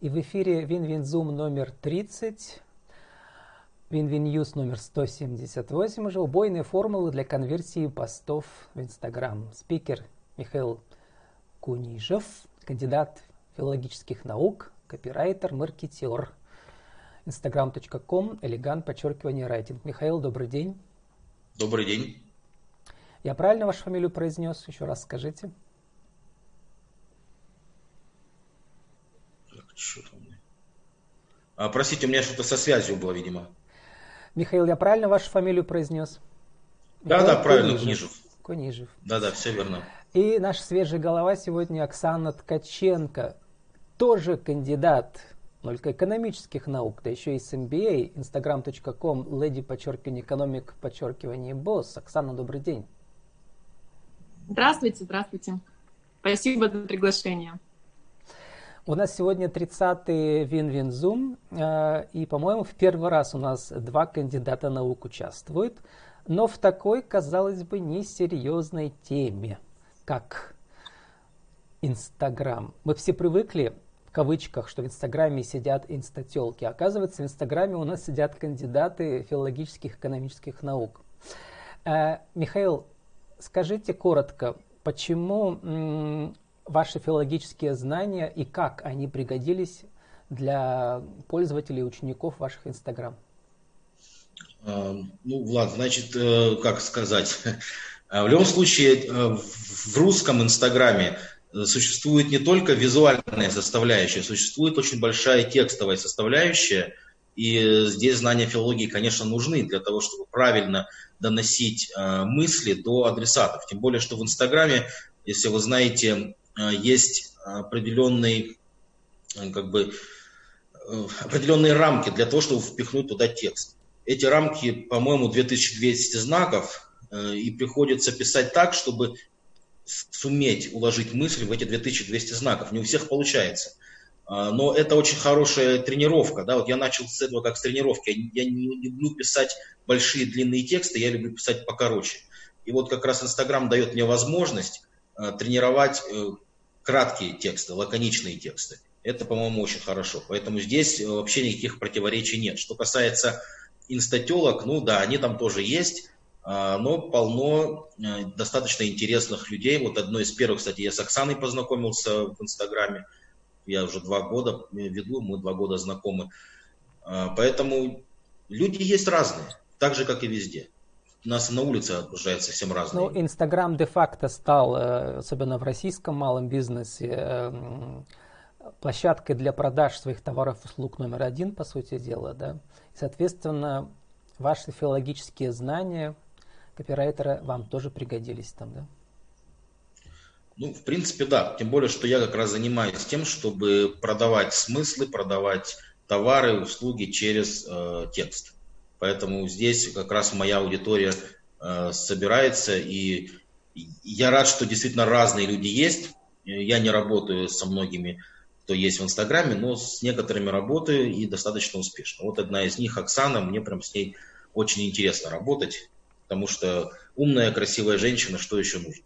И в эфире WinWin Zoom номер 30, WinWin News номер 178 уже, убойные формулы для конверсии постов в Инстаграм. Спикер Михаил Кунижев, кандидат филологических наук, копирайтер, маркетер. Instagram.com, elegant, подчеркивание, writing. Михаил, добрый день. Добрый день. Я правильно вашу фамилию произнес? Еще раз скажите. Что там? А, простите, у меня что-то со связью было, видимо. Михаил, я правильно вашу фамилию произнес? Да, Михаил да, правильно, Кунижев. Кунижев. Да, да, все верно. И наш свежий голова сегодня Оксана Ткаченко, тоже кандидат только экономических наук, да еще и с MBA, instagram.com, леди, подчеркивание, экономик, подчеркивание, босс. Оксана, добрый день. Здравствуйте, здравствуйте. Спасибо за приглашение. У нас сегодня 30-й Вин-Вин Зум, э, и, по-моему, в первый раз у нас два кандидата наук участвуют, но в такой, казалось бы, несерьезной теме, как Инстаграм. Мы все привыкли в кавычках, что в Инстаграме сидят инстателки. Оказывается, в Инстаграме у нас сидят кандидаты филологических экономических наук. Э, Михаил, скажите коротко, почему ваши филологические знания и как они пригодились для пользователей и учеников ваших Инстаграм? Э, ну, Влад, значит, э, как сказать, в любом случае в русском Инстаграме существует не только визуальная составляющая, существует очень большая текстовая составляющая, и здесь знания филологии, конечно, нужны для того, чтобы правильно доносить э, мысли до адресатов. Тем более, что в Инстаграме, если вы знаете, э, есть определенные, э, как бы, определенные рамки для того, чтобы впихнуть туда текст. Эти рамки, по-моему, 2200 знаков, и приходится писать так, чтобы суметь уложить мысль в эти 2200 знаков. Не у всех получается. А, но это очень хорошая тренировка. Да? Вот я начал с этого как с тренировки. Я не люблю писать большие длинные тексты, я люблю писать покороче. И вот как раз Инстаграм дает мне возможность а, тренировать э, краткие тексты, лаконичные тексты. Это, по-моему, очень хорошо. Поэтому здесь вообще никаких противоречий нет. Что касается инстателок, ну да, они там тоже есть. А, но полно э, достаточно интересных людей. Вот одно из первых, кстати, я с Оксаной познакомился в Инстаграме. Я уже два года веду, мы два года знакомы. А, поэтому люди есть разные, так же, как и везде. Нас на улице окружает совсем разные. Ну, Инстаграм де-факто стал, э, особенно в российском малом бизнесе, эм, площадкой для продаж своих товаров и услуг номер один, по сути дела. Да? соответственно, ваши филологические знания – копирайтера вам тоже пригодились там, да? Ну, в принципе, да. Тем более, что я как раз занимаюсь тем, чтобы продавать смыслы, продавать товары, услуги через э, текст. Поэтому здесь как раз моя аудитория э, собирается, и я рад, что действительно разные люди есть. Я не работаю со многими, кто есть в Инстаграме, но с некоторыми работаю и достаточно успешно. Вот одна из них, Оксана, мне прям с ней очень интересно работать потому что умная, красивая женщина, что еще нужно?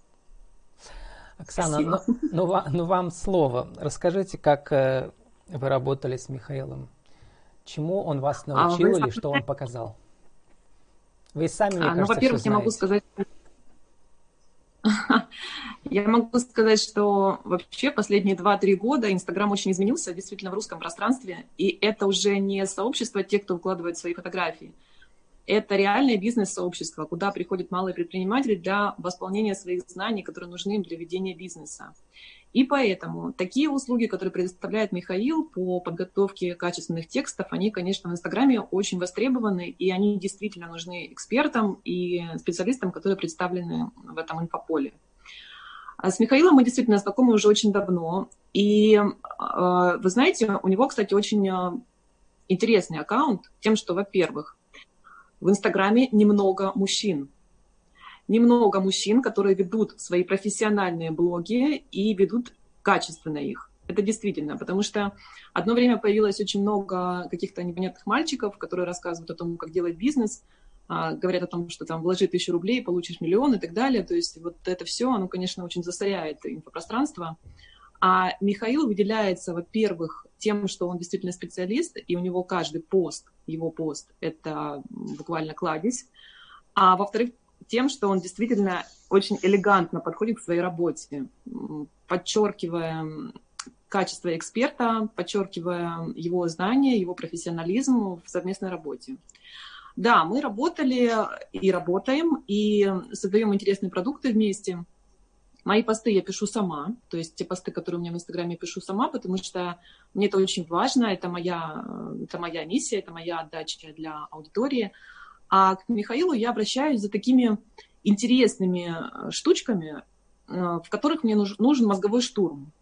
Оксана, ну, ну, ну вам слово. Расскажите, как э, вы работали с Михаилом. Чему он вас а, научил а, или что он показал? Вы сами, мне а, кажется, Ну, во-первых, я могу сказать... Я могу сказать, что вообще последние 2-3 года Инстаграм очень изменился действительно в русском пространстве, и это уже не сообщество тех, кто выкладывает свои фотографии это реальное бизнес-сообщество, куда приходят малые предприниматели для восполнения своих знаний, которые нужны им для ведения бизнеса. И поэтому такие услуги, которые предоставляет Михаил по подготовке качественных текстов, они, конечно, в Инстаграме очень востребованы, и они действительно нужны экспертам и специалистам, которые представлены в этом инфополе. А с Михаилом мы действительно знакомы уже очень давно. И э, вы знаете, у него, кстати, очень э, интересный аккаунт тем, что, во-первых, в Инстаграме немного мужчин. Немного мужчин, которые ведут свои профессиональные блоги и ведут качественно их. Это действительно, потому что одно время появилось очень много каких-то непонятных мальчиков, которые рассказывают о том, как делать бизнес, а, говорят о том, что там вложи тысячу рублей, получишь миллион и так далее. То есть вот это все, оно, конечно, очень засоряет инфопространство. А Михаил выделяется, во-первых, тем, что он действительно специалист, и у него каждый пост, его пост, это буквально кладезь. А во-вторых, тем, что он действительно очень элегантно подходит к своей работе, подчеркивая качество эксперта, подчеркивая его знания, его профессионализм в совместной работе. Да, мы работали и работаем, и создаем интересные продукты вместе. Мои посты я пишу сама, то есть те посты, которые у меня в Инстаграме, пишу сама, потому что мне это очень важно, это моя, это моя миссия, это моя отдача для аудитории. А к Михаилу я обращаюсь за такими интересными штучками, э, в которых мне нужен мозговой штурм.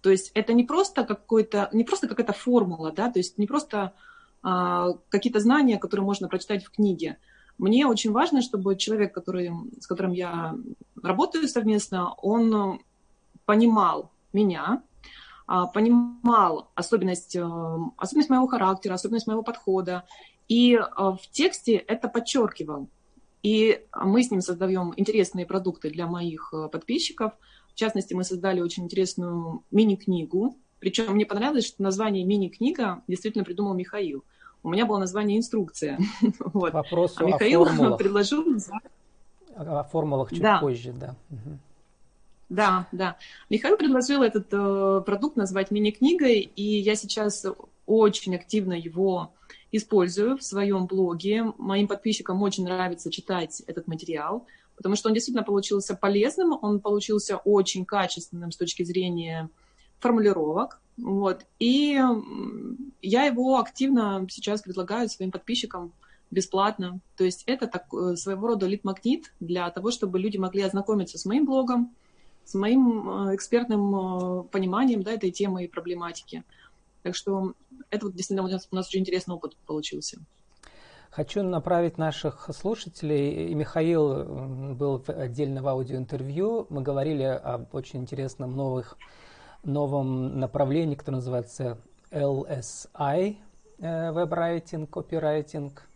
То есть это не просто какой-то, не просто какая-то формула, да, то есть не просто а, какие-то знания, которые можно прочитать в книге. Мне очень важно, чтобы человек, который, с которым я работаю совместно, он понимал меня, а, понимал особенность, э, особенность моего характера, особенность моего подхода, и э, в тексте это подчеркивал. И мы с ним создаем интересные продукты для моих э, подписчиков – в частности, мы создали очень интересную мини-книгу. Причем мне понравилось, что название мини-книга действительно придумал Михаил. У меня было название «Инструкция». вот. Вопрос а Михаил формулах. предложил... О формулах чуть да. позже, да. Да, да. Михаил предложил этот э, продукт назвать мини-книгой, и я сейчас очень активно его использую в своем блоге. Моим подписчикам очень нравится читать этот материал потому что он действительно получился полезным, он получился очень качественным с точки зрения формулировок. Вот. И я его активно сейчас предлагаю своим подписчикам бесплатно. То есть это так, э, своего рода лид-магнит для того, чтобы люди могли ознакомиться с моим блогом, с моим э, экспертным э, пониманием да, этой темы и проблематики. Так что это вот действительно у нас, у нас очень интересный опыт получился. Хочу направить наших слушателей. И Михаил был отдельно в аудиоинтервью. Мы говорили об очень интересном новых, новом направлении, которое называется LSI, веб-райтинг, копирайтинг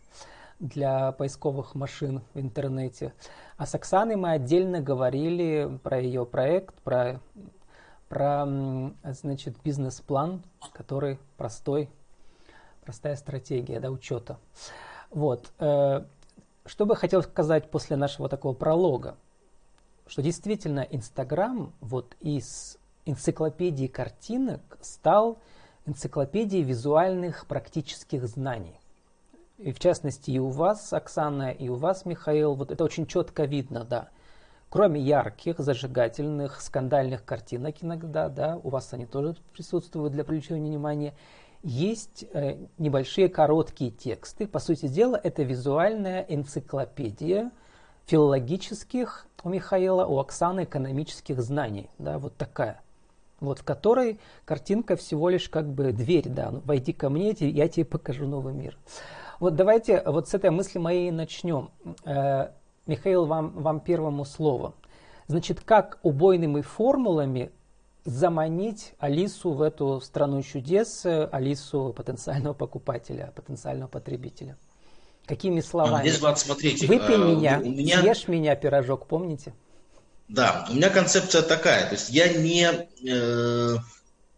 для поисковых машин в интернете. А с Оксаной мы отдельно говорили про ее проект, про, про значит, бизнес-план, который простой, простая стратегия да, учета. Вот. Э, что бы хотел сказать после нашего такого пролога? Что действительно Инстаграм вот из энциклопедии картинок стал энциклопедией визуальных практических знаний. И в частности и у вас, Оксана, и у вас, Михаил, вот это очень четко видно, да. Кроме ярких, зажигательных, скандальных картинок иногда, да, у вас они тоже присутствуют для привлечения внимания, есть э, небольшие короткие тексты. По сути дела, это визуальная энциклопедия филологических у Михаила, у Оксаны экономических знаний. Да, вот такая. Вот в которой картинка всего лишь как бы дверь, да, ну, войди ко мне, я тебе покажу новый мир. Вот давайте вот с этой мысли моей начнем. Э, Михаил, вам, вам первому слово. Значит, как убойными формулами заманить Алису в эту страну чудес, Алису потенциального покупателя, потенциального потребителя. Какими словами? Здесь, Влад, смотрите. Выпей э, меня, у меня, съешь меня, пирожок, помните? Да, у меня концепция такая. То есть я не, э,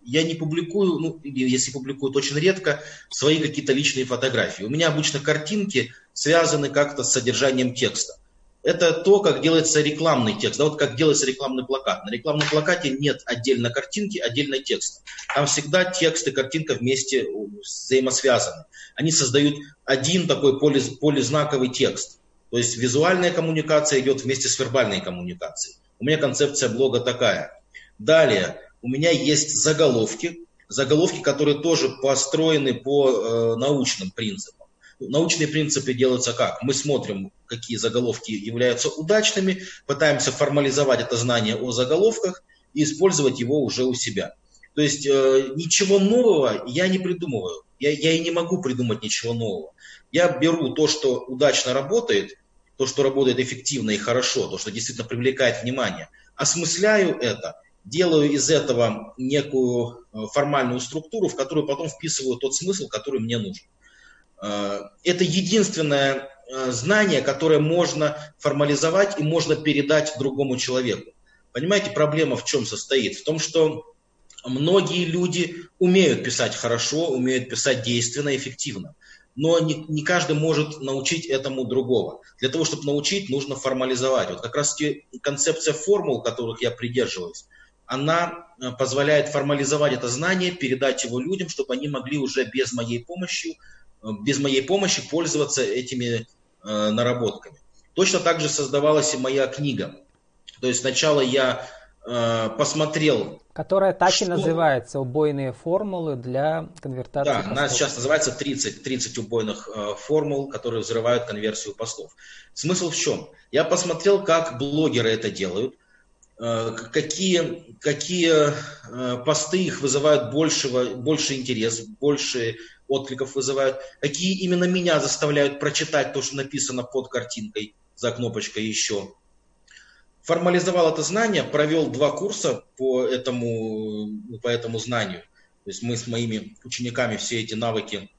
я не публикую, ну, если публикую, то очень редко, свои какие-то личные фотографии. У меня обычно картинки связаны как-то с содержанием текста это то, как делается рекламный текст, да, вот как делается рекламный плакат. На рекламном плакате нет отдельно картинки, отдельно текста. Там всегда текст и картинка вместе взаимосвязаны. Они создают один такой поли, полизнаковый текст. То есть визуальная коммуникация идет вместе с вербальной коммуникацией. У меня концепция блога такая. Далее, у меня есть заголовки, заголовки, которые тоже построены по э, научным принципам. Научные принципы делаются как? Мы смотрим, какие заголовки являются удачными, пытаемся формализовать это знание о заголовках и использовать его уже у себя. То есть э, ничего нового я не придумываю. Я, я и не могу придумать ничего нового. Я беру то, что удачно работает, то, что работает эффективно и хорошо, то, что действительно привлекает внимание, осмысляю это, делаю из этого некую э, формальную структуру, в которую потом вписываю тот смысл, который мне нужен. Э, это единственное э, знание, которое можно формализовать и можно передать другому человеку. Понимаете, проблема в чем состоит? В том, что многие люди умеют писать хорошо, умеют писать действенно, эффективно. Но не, не каждый может научить этому другого. Для того, чтобы научить, нужно формализовать. Вот как раз концепция формул, которых я придерживаюсь, она э, позволяет формализовать это знание, передать его людям, чтобы они могли уже без моей помощи, э, без моей помощи пользоваться этими э, наработками. Точно так же создавалась и моя книга. То есть сначала я э, посмотрел... Которая так что... и называется «Убойные формулы для конвертации Да, она сейчас называется 30, 30 убойных э, формул, которые взрывают конверсию постов. Смысл в чем? Я посмотрел, как блогеры это делают, какие, какие э, посты их вызывают большего, больше интерес, больше откликов вызывают, какие именно меня заставляют прочитать то, что написано под картинкой за кнопочкой «Еще» формализовал это знание, провел два курса по этому, по этому знанию. То есть мы с моими учениками все эти навыки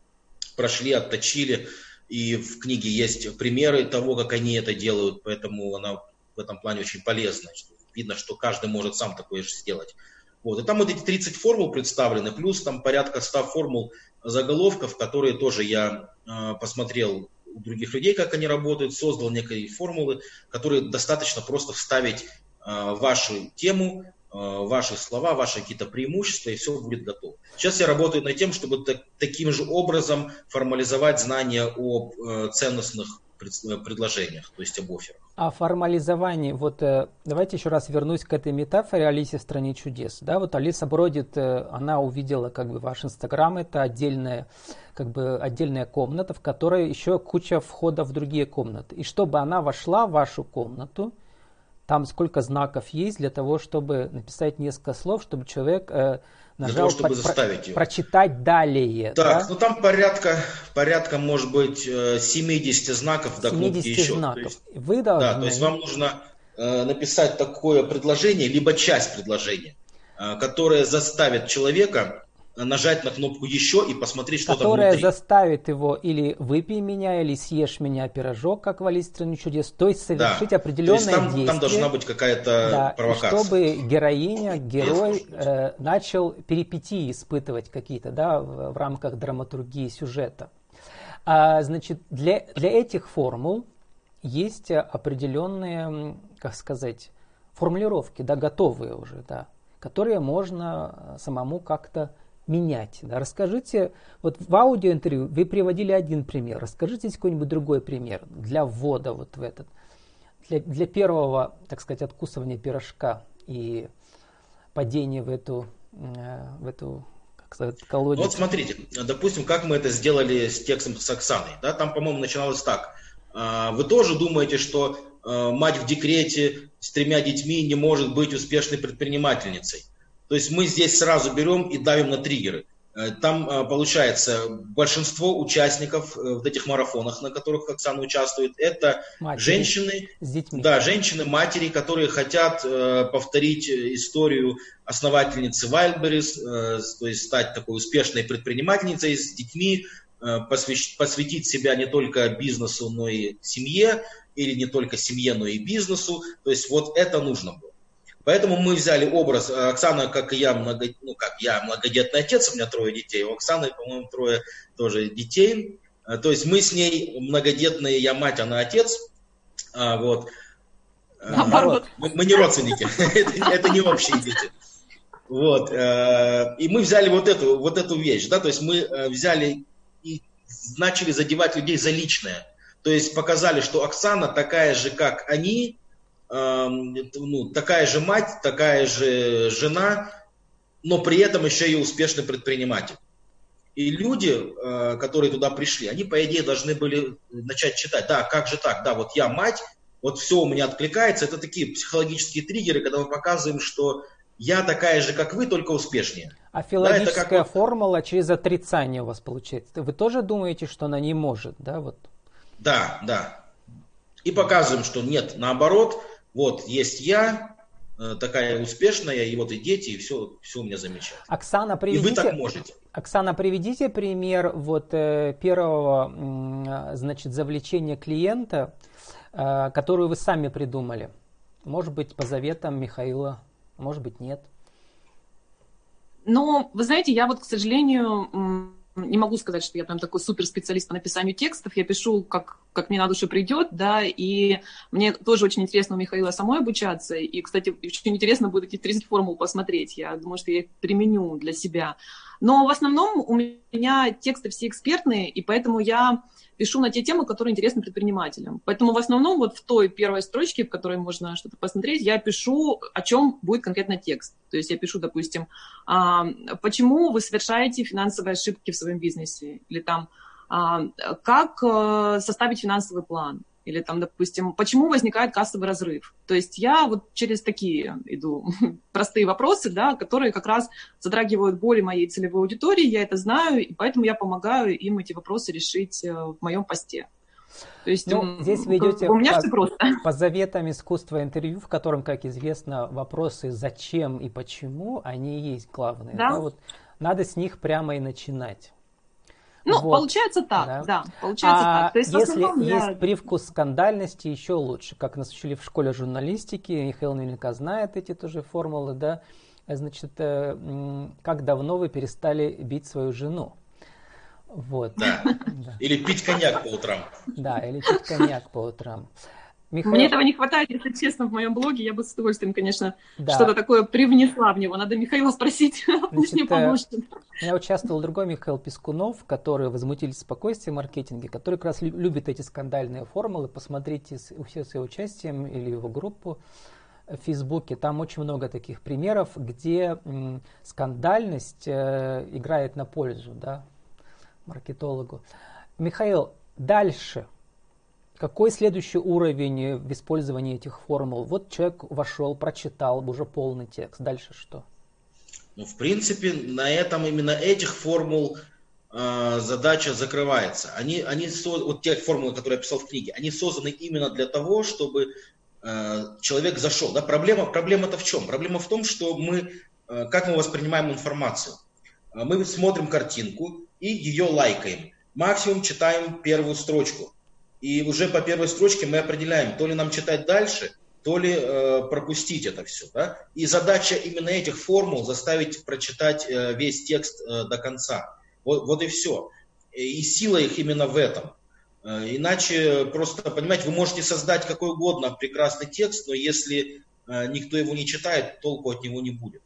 прошли, отточили, и в книге есть примеры того, как они это делают, поэтому она в этом плане очень полезна. Видно, что каждый может сам такое же сделать. Вот. И там вот эти 30 формул представлены, плюс там порядка 100 формул заголовков, которые тоже я э, посмотрел у других людей, как они работают, создал некие формулы, которые достаточно просто вставить э, вашу тему, ваши слова, ваши какие-то преимущества, и все будет готово. Сейчас я работаю над тем, чтобы так, таким же образом формализовать знания о э, ценностных Э, предложениях, то есть об офферах. А формализование, вот э, давайте еще раз вернусь к этой метафоре Алисе в стране чудес. Да, вот Алиса бродит, э, она увидела как бы ваш Инстаграм, это отдельная, как бы отдельная комната, в которой еще куча входов в другие комнаты. И чтобы она вошла в вашу комнату, там сколько знаков есть для того, чтобы написать несколько слов, чтобы человек нажал для того, чтобы про- заставить ее. прочитать далее. Так, да? ну там порядка, порядка, может быть, 70 э, знаков до 70 кнопки еще. знаков. есть, Вы должны... Да, то есть вам нужно э, написать такое предложение, либо часть предложения, э, которое заставит человека нажать на кнопку еще и посмотреть, что Которая там внутри. заставит его или выпей меня, или съешь меня пирожок, как в Алисе стране чудес. То есть совершить да. определенное То есть там, действие. Там должна быть какая-то да, провокация. чтобы героиня, герой э, начал перипетии испытывать какие-то, да, в, в рамках драматургии сюжета. А, значит, для, для этих формул есть определенные, как сказать, формулировки, да, готовые уже, да, которые можно самому как-то менять. Да? Расскажите, вот в аудиоинтервью вы приводили один пример, расскажите какой-нибудь другой пример для ввода вот в этот, для, для первого, так сказать, откусывания пирожка и падения в эту, э, в эту как сказать, колодец. Вот смотрите, допустим, как мы это сделали с текстом с Оксаной. Да? Там, по-моему, начиналось так. А, вы тоже думаете, что э, мать в декрете с тремя детьми не может быть успешной предпринимательницей. То есть мы здесь сразу берем и давим на триггеры. Э, там э, получается большинство участников э, в этих марафонах, на которых Оксана участвует, это матери женщины, с детьми. да, женщины, матери, которые хотят повторить историю основательницы Wildberries, то есть стать такой успешной предпринимательницей с детьми, посвятить себя не только бизнесу, но и семье, или не только семье, но и бизнесу. То есть вот это нужно было. Поэтому мы взяли образ э, Оксана, как и я, много, ну как я многодетный отец, у меня трое детей, у Оксаны, по-моему, трое тоже детей. Э, то есть мы с ней многодетные, я мать, она отец. А, вот. Э, Наоборот. Мы, мы не родственники, это не общие дети. Вот. И мы взяли вот эту, вот эту вещь, да, то есть мы взяли и начали задевать людей за личное. То есть показали, что Оксана такая же, как они, ну, такая же мать, такая же жена, но при этом еще и успешный предприниматель. И люди, э, которые туда пришли, они, по идее, должны были начать читать, да, как же так, да, вот я мать, вот все у меня откликается. Это такие психологические триггеры, когда мы показываем, что я такая же, как вы, только успешнее. А филологическая да, как... формула через отрицание у вас получается. Вы тоже думаете, что она не может, да? Вот. Да, да. И показываем, что нет, наоборот, вот есть я, э, такая успешная, и вот и дети, и все, все у меня замечательно. Оксана, приведите, и вы так можете. Оксана, приведите пример вот э, первого, значит, завлечения клиента, э, которую вы сами придумали. Может быть, по заветам Михаила, может быть, нет. Но, вы знаете, я вот, к сожалению, не могу сказать, что я прям такой суперспециалист по написанию текстов. Я пишу, как, как мне на душу придет, да, и мне тоже очень интересно у Михаила самой обучаться. И, кстати, очень интересно будет эти 30 формул посмотреть. Я думаю, что я их применю для себя. Но в основном у меня тексты все экспертные, и поэтому я пишу на те темы, которые интересны предпринимателям. Поэтому в основном вот в той первой строчке, в которой можно что-то посмотреть, я пишу, о чем будет конкретно текст. То есть я пишу, допустим, а, почему вы совершаете финансовые ошибки в своем бизнесе, или там, а, как э, составить финансовый план, или там, допустим, почему возникает кассовый разрыв. То есть я вот через такие иду простые вопросы, да, которые как раз затрагивают боли моей целевой аудитории, я это знаю, и поэтому я помогаю им эти вопросы решить э, в моем посте. То есть ну, здесь вы идете у меня по, все просто. по заветам искусства интервью, в котором, как известно, вопросы зачем и почему, они и есть главные. Да? Да, вот надо с них прямо и начинать. Ну, вот. получается так, да, да получается а так. То есть, если основном, есть да. привкус скандальности, еще лучше. Как нас учили в школе журналистики, Михаил наверняка знает эти тоже формулы, да. Значит, э, как давно вы перестали бить свою жену? Вот. Да. да. Или пить коньяк по утрам. Да, или пить коньяк по утрам. Михаил... Мне этого не хватает, если честно, в моем блоге. Я бы с удовольствием, конечно, да. что-то такое привнесла в него. Надо Михаила спросить, Значит, мне поможет. Я участвовал другой Михаил Пескунов, который возмутили спокойствие в маркетинге, который как раз любит эти скандальные формулы. Посмотрите у всех с его участием или его группу в Фейсбуке. Там очень много таких примеров, где скандальность э, играет на пользу да, маркетологу. Михаил, дальше – какой следующий уровень в использовании этих формул? Вот человек вошел, прочитал уже полный текст. Дальше что? Ну, в принципе, на этом именно этих формул э, задача закрывается. Они, они, вот те формулы, которые я писал в книге, они созданы именно для того, чтобы э, человек зашел. Да? Проблема, проблема-то в чем? Проблема в том, что мы, э, как мы воспринимаем информацию. Мы смотрим картинку и ее лайкаем. Максимум читаем первую строчку и уже по первой строчке мы определяем, то ли нам читать дальше, то ли э, пропустить это все. Да? И задача именно этих формул заставить прочитать э, весь текст э, до конца. Вот, вот и все. И сила их именно в этом. Э, иначе просто, понимаете, вы можете создать какой угодно прекрасный текст, но если э, никто его не читает, толку от него не будет.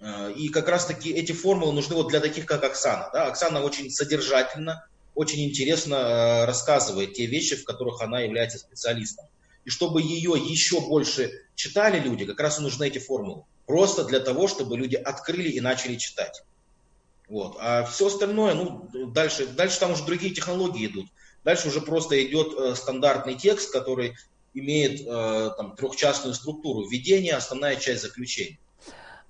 Э, и как раз таки эти формулы нужны вот для таких, как Оксана. Да? Оксана очень содержательна, очень интересно э, рассказывает те вещи, в которых она является специалистом. И чтобы ее еще больше читали люди, как раз и нужны эти формулы. Просто для того, чтобы люди открыли и начали читать. Вот. А все остальное, ну, дальше, дальше там уже другие технологии идут. Дальше уже просто идет э, стандартный текст, который имеет э, там, трехчастную структуру. Введение, основная часть заключения.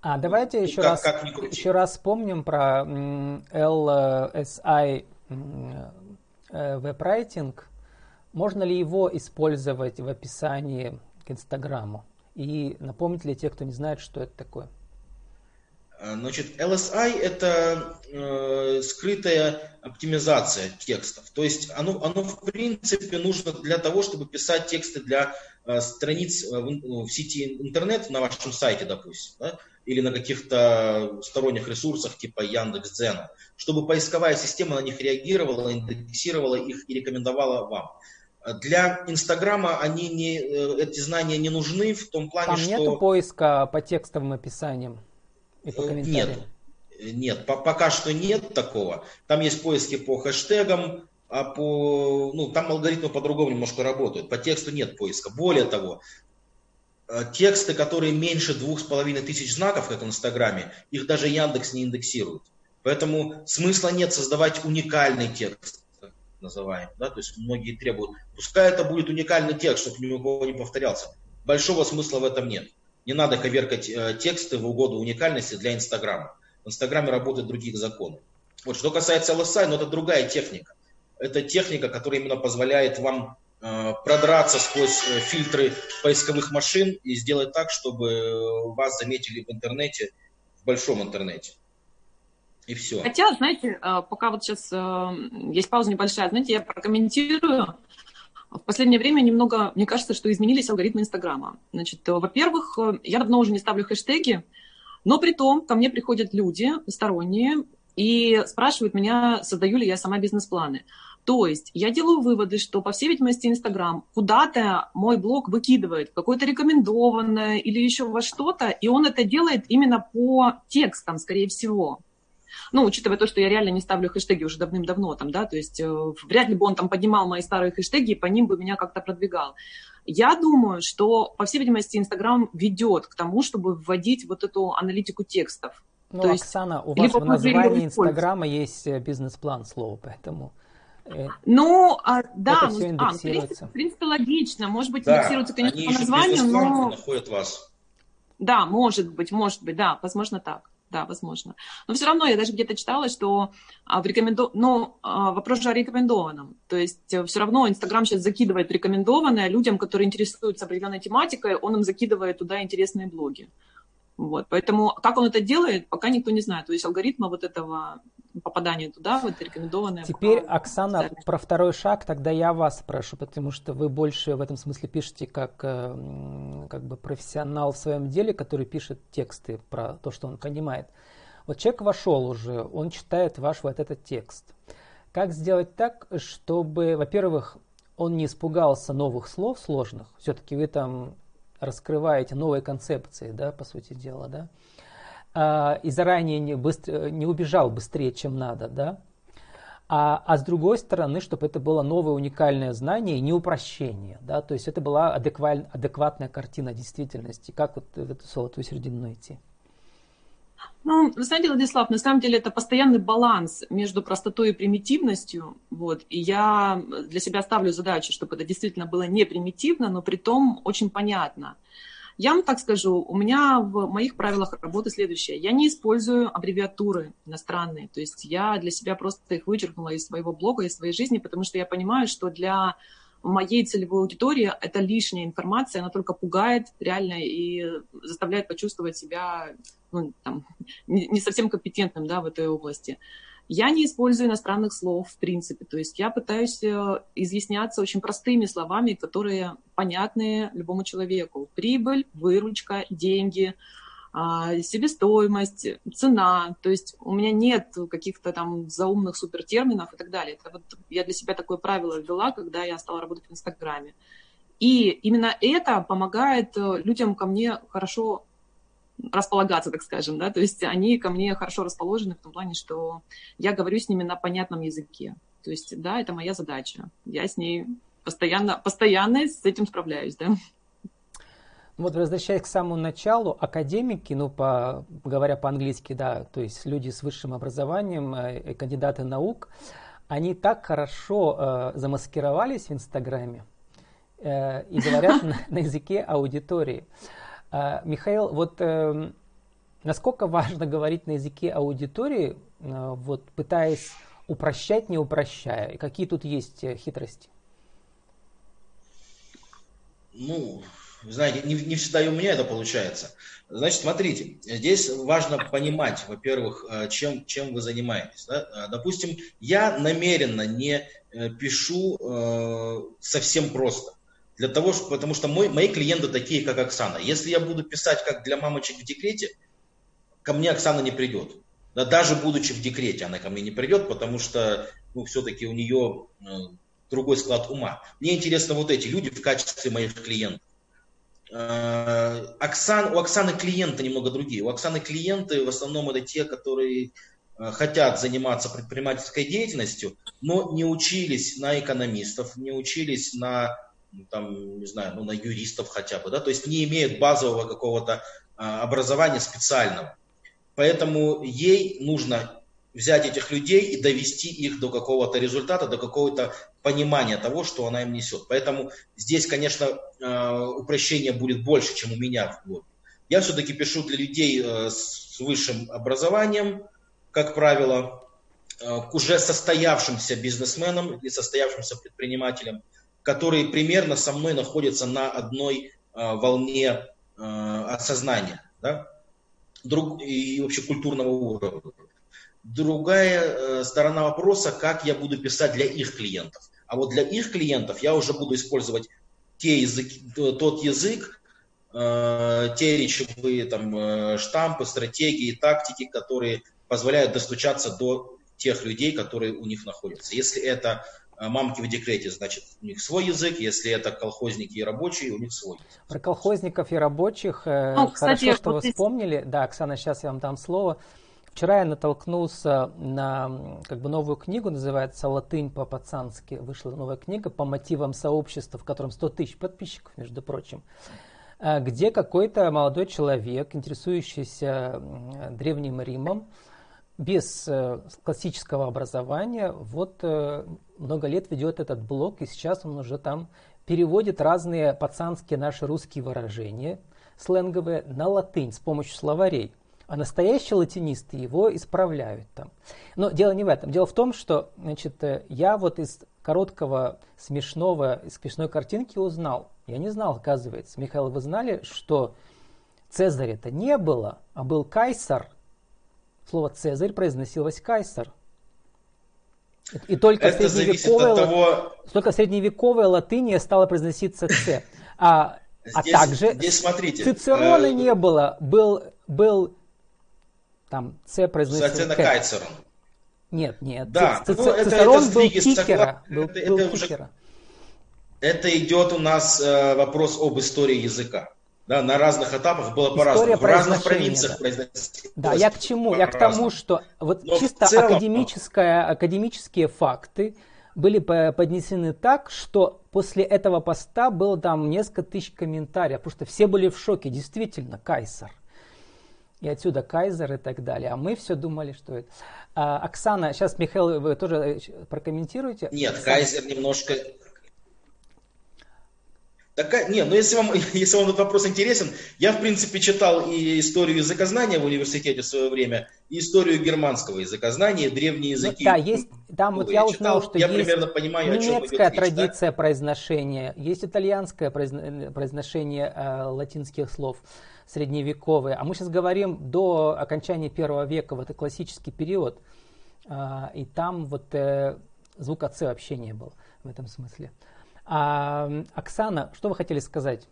А давайте еще, как, раз, как еще раз вспомним про LSI веб-райтинг, можно ли его использовать в описании к Инстаграму? И напомнить ли те, кто не знает, что это такое? Э, значит, LSI – это э, скрытая оптимизация текстов. То есть оно, оно, в принципе, нужно для того, чтобы писать тексты для э, страниц э, в, в сети интернет на вашем сайте, допустим. Да? Или на каких-то сторонних ресурсах типа Яндекс.Дзена, чтобы поисковая система на них реагировала, индексировала их и рекомендовала вам. Для Инстаграма они не, э, эти знания не нужны в том плане, Там что... нету поиска по текстовым описаниям и по комментариям? Нет, нет, по пока что нет такого. Там есть поиски по хэштегам, а по, ну, там алгоритмы по-другому немножко работают. По тексту нет поиска. Более того, тексты, которые меньше двух с половиной тысяч знаков, как в Инстаграме, их даже Яндекс не индексирует. Поэтому смысла нет создавать уникальный текст, называем. Да? То есть многие требуют, пускай это будет уникальный текст, чтобы ни у кого не повторялся. Большого смысла в этом нет. Не надо коверкать э, тексты в угоду уникальности для Инстаграма. В Инстаграме работают другие законы. Вот, что касается LSI, но это другая техника. Это техника, которая именно позволяет вам Э, продраться сквозь э, фильтры поисковых машин и сделать так, чтобы вас заметили в интернете, в большом интернете. И все. Хотя, знаете, э, пока вот сейчас есть пауза небольшая, знаете, я прокомментирую. В последнее время немного, мне кажется, что изменились алгоритмы Инстаграма. Значит, во-первых, я давно уже не ставлю хэштеги, Но при том ко мне приходят люди сторонние и спрашивают меня, создаю ли я сама бизнес-планы. То есть я делаю выводы, что, по всей видимости, Инстаграм куда-то мой блог выкидывает, какое-то рекомендованное или еще во что-то, и он это делает именно по текстам, скорее всего. Ну, учитывая то, что я реально не ставлю хэштеги уже давным-давно там, да, то есть э, вряд ли бы он там поднимал мои старые хэштеги и по ним бы меня как-то продвигал. Я думаю, что, по всей видимости, Инстаграм ведет к тому, чтобы вводить вот эту аналитику текстов. Ну, то Оксана, есть, у вас в названии Инстаграма есть э, бизнес-план слово, поэтому... Ну, а, да, это ну, а, в, принципе, в принципе, логично. Может быть, да, индексируется, конечно, по названию, но... находят вас. Да, может быть, может быть, да, возможно так. Да, возможно. Но все равно я даже где-то читала, что а, в рекоменду... ну, а, вопрос же о рекомендованном. То есть э, все равно Инстаграм сейчас закидывает рекомендованное людям, которые интересуются определенной тематикой, он им закидывает туда интересные блоги. Вот, поэтому как он это делает, пока никто не знает. То есть алгоритма вот этого попадания туда, вот рекомендованное. Теперь, Оксана, про второй шаг, тогда я вас спрошу, потому что вы больше в этом смысле пишете как, э, как бы профессионал в своем деле, который пишет тексты про то, что он понимает. Вот человек вошел уже, он читает ваш вот этот текст. Как сделать так, чтобы, во-первых, он не испугался новых слов сложных, все-таки вы там раскрываете новые концепции, да, по сути дела, да, а, и заранее не, быстро, не убежал быстрее, чем надо, да, а, а с другой стороны, чтобы это было новое уникальное знание и не упрощение, да, то есть это была адекваль, адекватная картина действительности, как вот в эту золотую середину найти. Ну, вы знаете, Владислав, на самом деле это постоянный баланс между простотой и примитивностью. Вот. И я для себя ставлю задачу, чтобы это действительно было не примитивно, но при том очень понятно. Я вам так скажу, у меня в моих правилах работы следующее. Я не использую аббревиатуры иностранные. То есть я для себя просто их вычеркнула из своего блога, из своей жизни, потому что я понимаю, что для моей целевой аудитории это лишняя информация, она только пугает реально и заставляет почувствовать себя ну, там, не совсем компетентным да, в этой области. Я не использую иностранных слов, в принципе. То есть я пытаюсь э, изъясняться очень простыми словами, которые понятны любому человеку. Прибыль, выручка, деньги, а, себестоимость, цена. То есть у меня нет каких-то там заумных супертерминов и так далее. Это вот я для себя такое правило ввела, когда я стала работать в Инстаграме. И именно это помогает э, людям ко мне хорошо располагаться, так скажем, да, то есть они ко мне хорошо расположены в том плане, что я говорю с ними на понятном языке. То есть, да, это моя задача. Я с ней постоянно, постоянно с этим справляюсь, да. Вот возвращаясь к самому началу, академики, ну, по, говоря по-английски, да, то есть люди с высшим образованием, э, кандидаты наук, они так хорошо э, замаскировались в Инстаграме э, и говорят на, на языке аудитории. А, Михаил, вот э, насколько важно говорить на языке аудитории, э, вот пытаясь упрощать, не упрощая? И какие тут есть э, хитрости? Ну, знаете, не, не всегда и у меня это получается. Значит, смотрите, здесь важно понимать, во-первых, э, чем, чем вы занимаетесь. Да? Э, допустим, я намеренно не пишу э, совсем просто. Для того, потому что мой, мои клиенты такие, как Оксана. Если я буду писать как для мамочек в декрете, ко мне Оксана не придет. Да, даже будучи в декрете, она ко мне не придет, потому что ну, все-таки у нее э, другой склад ума. Мне интересны вот эти люди в качестве моих клиентов. Э, Оксан, у Оксаны клиенты немного другие. У Оксаны клиенты в основном это те, которые э, хотят заниматься предпринимательской деятельностью, но не учились на экономистов, не учились на там, не знаю, ну, на юристов хотя бы, да, то есть не имеют базового какого-то а, образования специального. Поэтому ей нужно взять этих людей и довести их до какого-то результата, до какого-то понимания того, что она им несет. Поэтому здесь, конечно, а, упрощение будет больше, чем у меня в блоге. Я все-таки пишу для людей э, с высшим образованием, как правило, э, к уже состоявшимся бизнесменам или состоявшимся предпринимателям – которые примерно со мной находятся на одной э, волне э, осознания да? Друг, и вообще культурного уровня. Другая э, сторона вопроса, как я буду писать для их клиентов. А вот для их клиентов я уже буду использовать те языки, тот язык, э, те речевые там, э, штампы, стратегии, тактики, которые позволяют достучаться до тех людей, которые у них находятся. Если это мамки в декрете, значит, у них свой язык, если это колхозники и рабочие, у них свой язык. Про колхозников и рабочих э, ну, кстати, хорошо, что вот вы здесь... вспомнили. Да, Оксана, сейчас я вам дам слово. Вчера я натолкнулся на как бы новую книгу, называется «Латынь по-пацански». Вышла новая книга по мотивам сообщества, в котором 100 тысяч подписчиков, между прочим, э, где какой-то молодой человек, интересующийся Древним Римом, без э, классического образования, вот много лет ведет этот блог, и сейчас он уже там переводит разные пацанские наши русские выражения, сленговые, на латынь с помощью словарей. А настоящие латинисты его исправляют там. Но дело не в этом. Дело в том, что значит, э, я вот из короткого, смешного, из смешной картинки узнал. Я не знал, оказывается. Михаил, вы знали, что Цезаря-то не было, а был Кайсар – слово «цезарь» произносилось «кайсар». И только Это в средневековой, того... только в средневековой латыни стало произноситься «ц». А, а здесь, а также здесь смотрите, Цицерона э... не было, был, был там «ц» произносился «к». Кайцером. Нет, нет. Да, Ци- ну, это, Цицерон это был кикера. Был, это, был это, Уже, это идет у нас э, вопрос об истории языка да, на разных этапах было по-разному. В разных провинциях да. произносилось. Да, я к чему? Я к тому, что вот Но чисто целом... академическое, академические факты были поднесены так, что после этого поста было там несколько тысяч комментариев, потому что все были в шоке, действительно, Кайсар. И отсюда Кайзер и так далее. А мы все думали, что это. А, Оксана, сейчас, Михаил, вы тоже э, прокомментируете? Нет, Оксана. Кайзер немножко Такая, не, ну если вам, если вам этот вопрос интересен, я в принципе читал и историю языкознания в университете в свое время, и историю германского языкознания, древние ну языки. Ну, да, есть, там вот я узнал, что я есть примерно понимаю, немецкая традиция речь, да? произношения, есть итальянское произношение э, латинских слов средневековые, а мы сейчас говорим до окончания первого века, в это классический период, э, и там вот э, звука «ц» вообще не было в этом смысле. А, Оксана, что вы хотели сказать?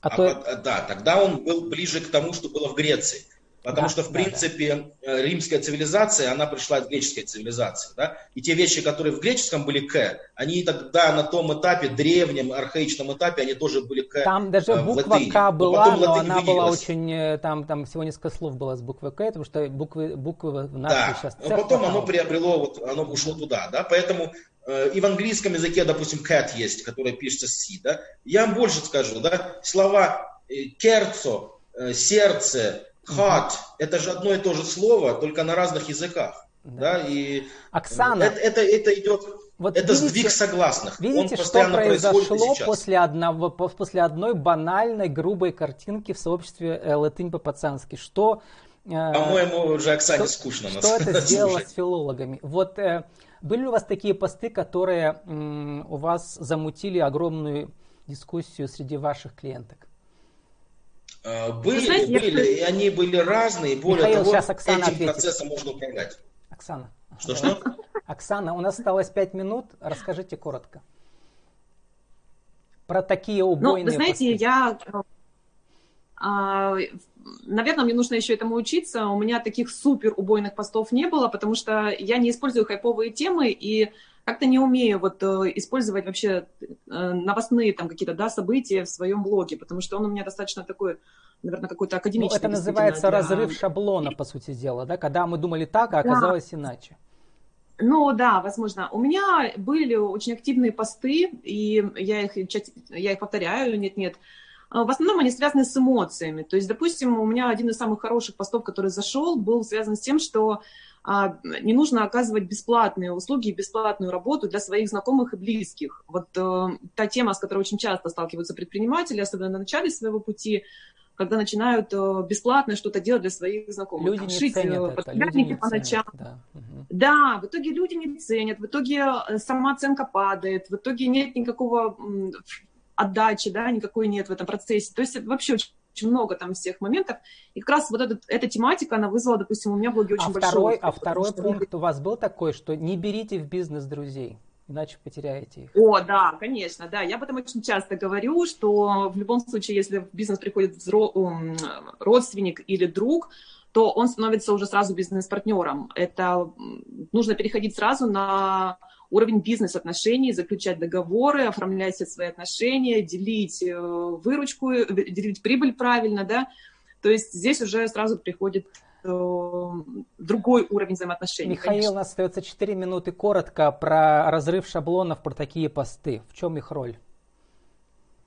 А, а то... Да, тогда он был ближе к тому, что было в Греции. Потому да, что, в да, принципе, да. Э, римская цивилизация, она пришла от греческой цивилизации. Да? И те вещи, которые в греческом были «к», они тогда на том этапе, древнем, архаичном этапе, они тоже были «к» Там даже э, буква «к» была, но, но она была очень... Э, там, там всего несколько слов было с буквой «к», потому что буквы, буквы в нашей да, сейчас... но потом оно приобрело, вот, оно ушло туда. Да? Поэтому и в английском языке, допустим, cat есть, которая пишется C, да. Я вам больше скажу, да, слова керцо, сердце, Heart – это же одно и то же слово, только на разных языках. Да. Да, и Оксана, это, это, это идет, вот это видите, сдвиг согласных. Видите, Он что произошло после, одного, после одной банальной, грубой картинки в сообществе э, латынь по-пацански? Что э, по-моему, уже Оксане что, скучно. Что это сделало с филологами? Вот э, были у вас такие посты, которые у вас замутили огромную дискуссию среди ваших клиенток? Э, были, знаете, были, я... и они были разные. Более Михаил, того, сейчас Оксана этим ответит. процессом можно управлять. Оксана. Что-что? Оксана, у нас осталось пять минут. Расскажите коротко. Про такие убойные Ну, вы знаете, посты. я... А, наверное, мне нужно еще этому учиться. У меня таких супер убойных постов не было, потому что я не использую хайповые темы, и как-то не умею вот э, использовать вообще э, новостные там какие-то, да, события в своем блоге, потому что он у меня достаточно такой, наверное, какой-то академический. Ну, это называется для... разрыв шаблона, по сути дела, да, когда мы думали так, а оказалось да. иначе. Ну да, возможно. У меня были очень активные посты, и я их, я их повторяю, нет-нет. В основном они связаны с эмоциями. То есть, допустим, у меня один из самых хороших постов, который зашел, был связан с тем, что а, не нужно оказывать бесплатные услуги и бесплатную работу для своих знакомых и близких. Вот э, та тема, с которой очень часто сталкиваются предприниматели, особенно на начале своего пути, когда начинают э, бесплатно что-то делать для своих знакомых. Люди не ценят это. Люди не по ночам. Да. Угу. да, в итоге люди не ценят, в итоге э, сама оценка падает, в итоге нет никакого отдачи, да, никакой нет в этом процессе. То есть вообще очень очень много там всех моментов. И как раз вот этот, эта тематика, она вызвала, допустим, у меня в блоге очень а большой... Второй, а второй пункт у вас был такой, что не берите в бизнес друзей? иначе потеряете их. О, да, конечно, да. Я об этом очень часто говорю, что в любом случае, если в бизнес приходит взро... родственник или друг, то он становится уже сразу бизнес-партнером. Это нужно переходить сразу на уровень бизнес-отношений, заключать договоры, оформлять все свои отношения, делить э, выручку, э, делить прибыль правильно, да. То есть здесь уже сразу приходит э, другой уровень взаимоотношений. Михаил, конечно. у нас остается 4 минуты коротко про разрыв шаблонов, про такие посты. В чем их роль?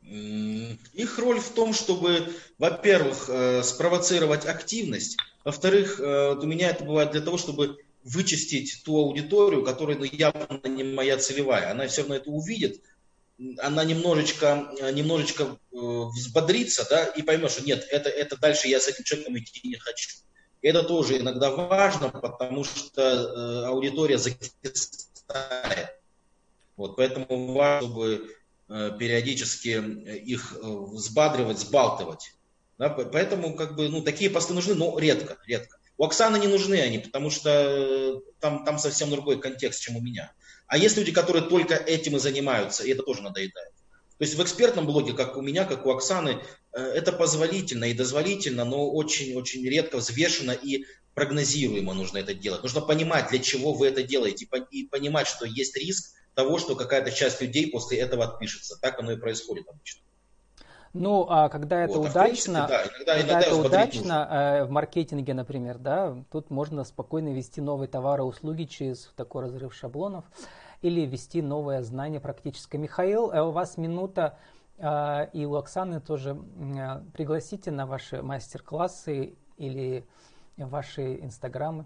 Их роль в том, чтобы, во-первых, спровоцировать активность, во-вторых, у меня это бывает для того, чтобы вычистить ту аудиторию, которая ну, явно не моя целевая. Она все равно это увидит, она немножечко, немножечко э, взбодрится, да, и поймет, что нет, это, это дальше я с этим человеком идти не хочу. Это тоже иногда важно, потому что э, аудитория закисает. Вот, поэтому важно, чтобы э, периодически их э, взбадривать, сбалтывать. Да, поэтому как бы, ну, такие посты нужны, но редко, редко. У Оксаны не нужны они, потому что э, там, там совсем другой контекст, чем у меня. А есть люди, которые только этим и занимаются, и это тоже надоедает. То есть в экспертном блоге, как у меня, как у Оксаны, э, это позволительно и дозволительно, но очень-очень редко взвешено и прогнозируемо нужно это делать. Нужно понимать, для чего вы это делаете, и понимать, что есть риск того, что какая-то часть людей после этого отпишется. Так оно и происходит обычно. Ну, а когда это вот, удачно, а принципе, да, иногда, когда иногда это удачно э, в маркетинге, например, да, тут можно спокойно вести новые товары, услуги через такой разрыв шаблонов или ввести новое знание практическое. Михаил, э, у вас минута, э, и у Оксаны тоже пригласите на ваши мастер-классы или ваши инстаграмы.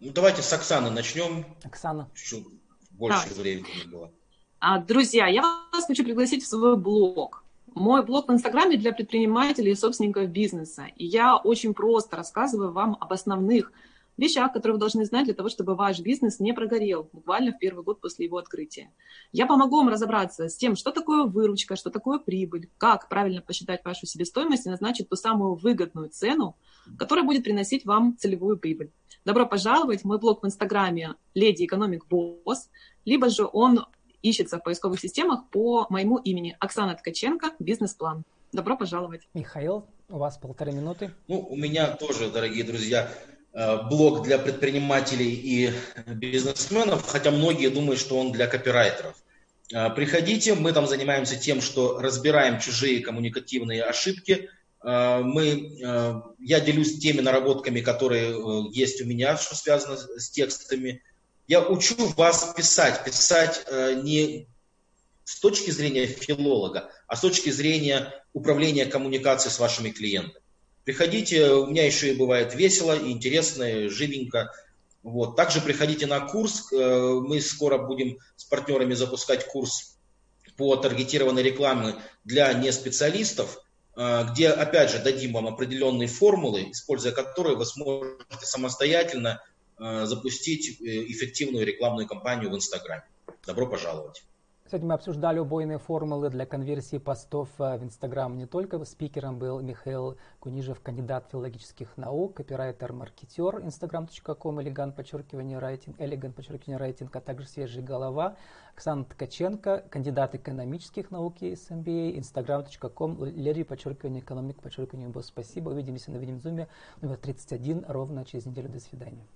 Ну, давайте с Оксаны начнем. Оксана. Чуть больше да. времени было. А, друзья, я вас хочу пригласить в свой блог. Мой блог в Инстаграме для предпринимателей и собственников бизнеса. И я очень просто рассказываю вам об основных вещах, которые вы должны знать для того, чтобы ваш бизнес не прогорел буквально в первый год после его открытия. Я помогу вам разобраться с тем, что такое выручка, что такое прибыль, как правильно посчитать вашу себестоимость и назначить ту самую выгодную цену, которая будет приносить вам целевую прибыль. Добро пожаловать! Мой блог в Инстаграме «Леди Экономик Босс», либо же он ищется в поисковых системах по моему имени Оксана Ткаченко, бизнес-план. Добро пожаловать. Михаил, у вас полторы минуты. Ну, у меня тоже, дорогие друзья, э, блог для предпринимателей и бизнесменов, хотя многие думают, что он для копирайтеров. Э, приходите, мы там занимаемся тем, что разбираем чужие коммуникативные ошибки. Э, мы, я делюсь теми наработками, которые есть у меня, что связано с текстами. Я учу вас писать, писать э, не с точки зрения филолога, а с точки зрения управления коммуникацией с вашими клиентами. Приходите, у меня еще и бывает весело, и интересно, и живенько. Вот. Также приходите на курс, э, мы скоро будем с партнерами запускать курс по таргетированной рекламе для неспециалистов, э, где, опять же, дадим вам определенные формулы, используя которые вы сможете самостоятельно запустить э, эффективную рекламную кампанию в Инстаграме. Добро пожаловать. Кстати, мы обсуждали убойные формулы для конверсии постов э, в Инстаграм. Не только спикером был Михаил Кунижев, кандидат филологических наук, копирайтер, маркетер, instagram.com, элеган, подчеркивание, райтинг, элеган, подчеркивание, райтинг, а также свежая голова, Оксана Ткаченко, кандидат экономических наук из MBA, instagram.com, леди, подчеркивание, экономик, подчеркивание, босс. Спасибо, увидимся на видеозуме номер 31 ровно через неделю. До свидания.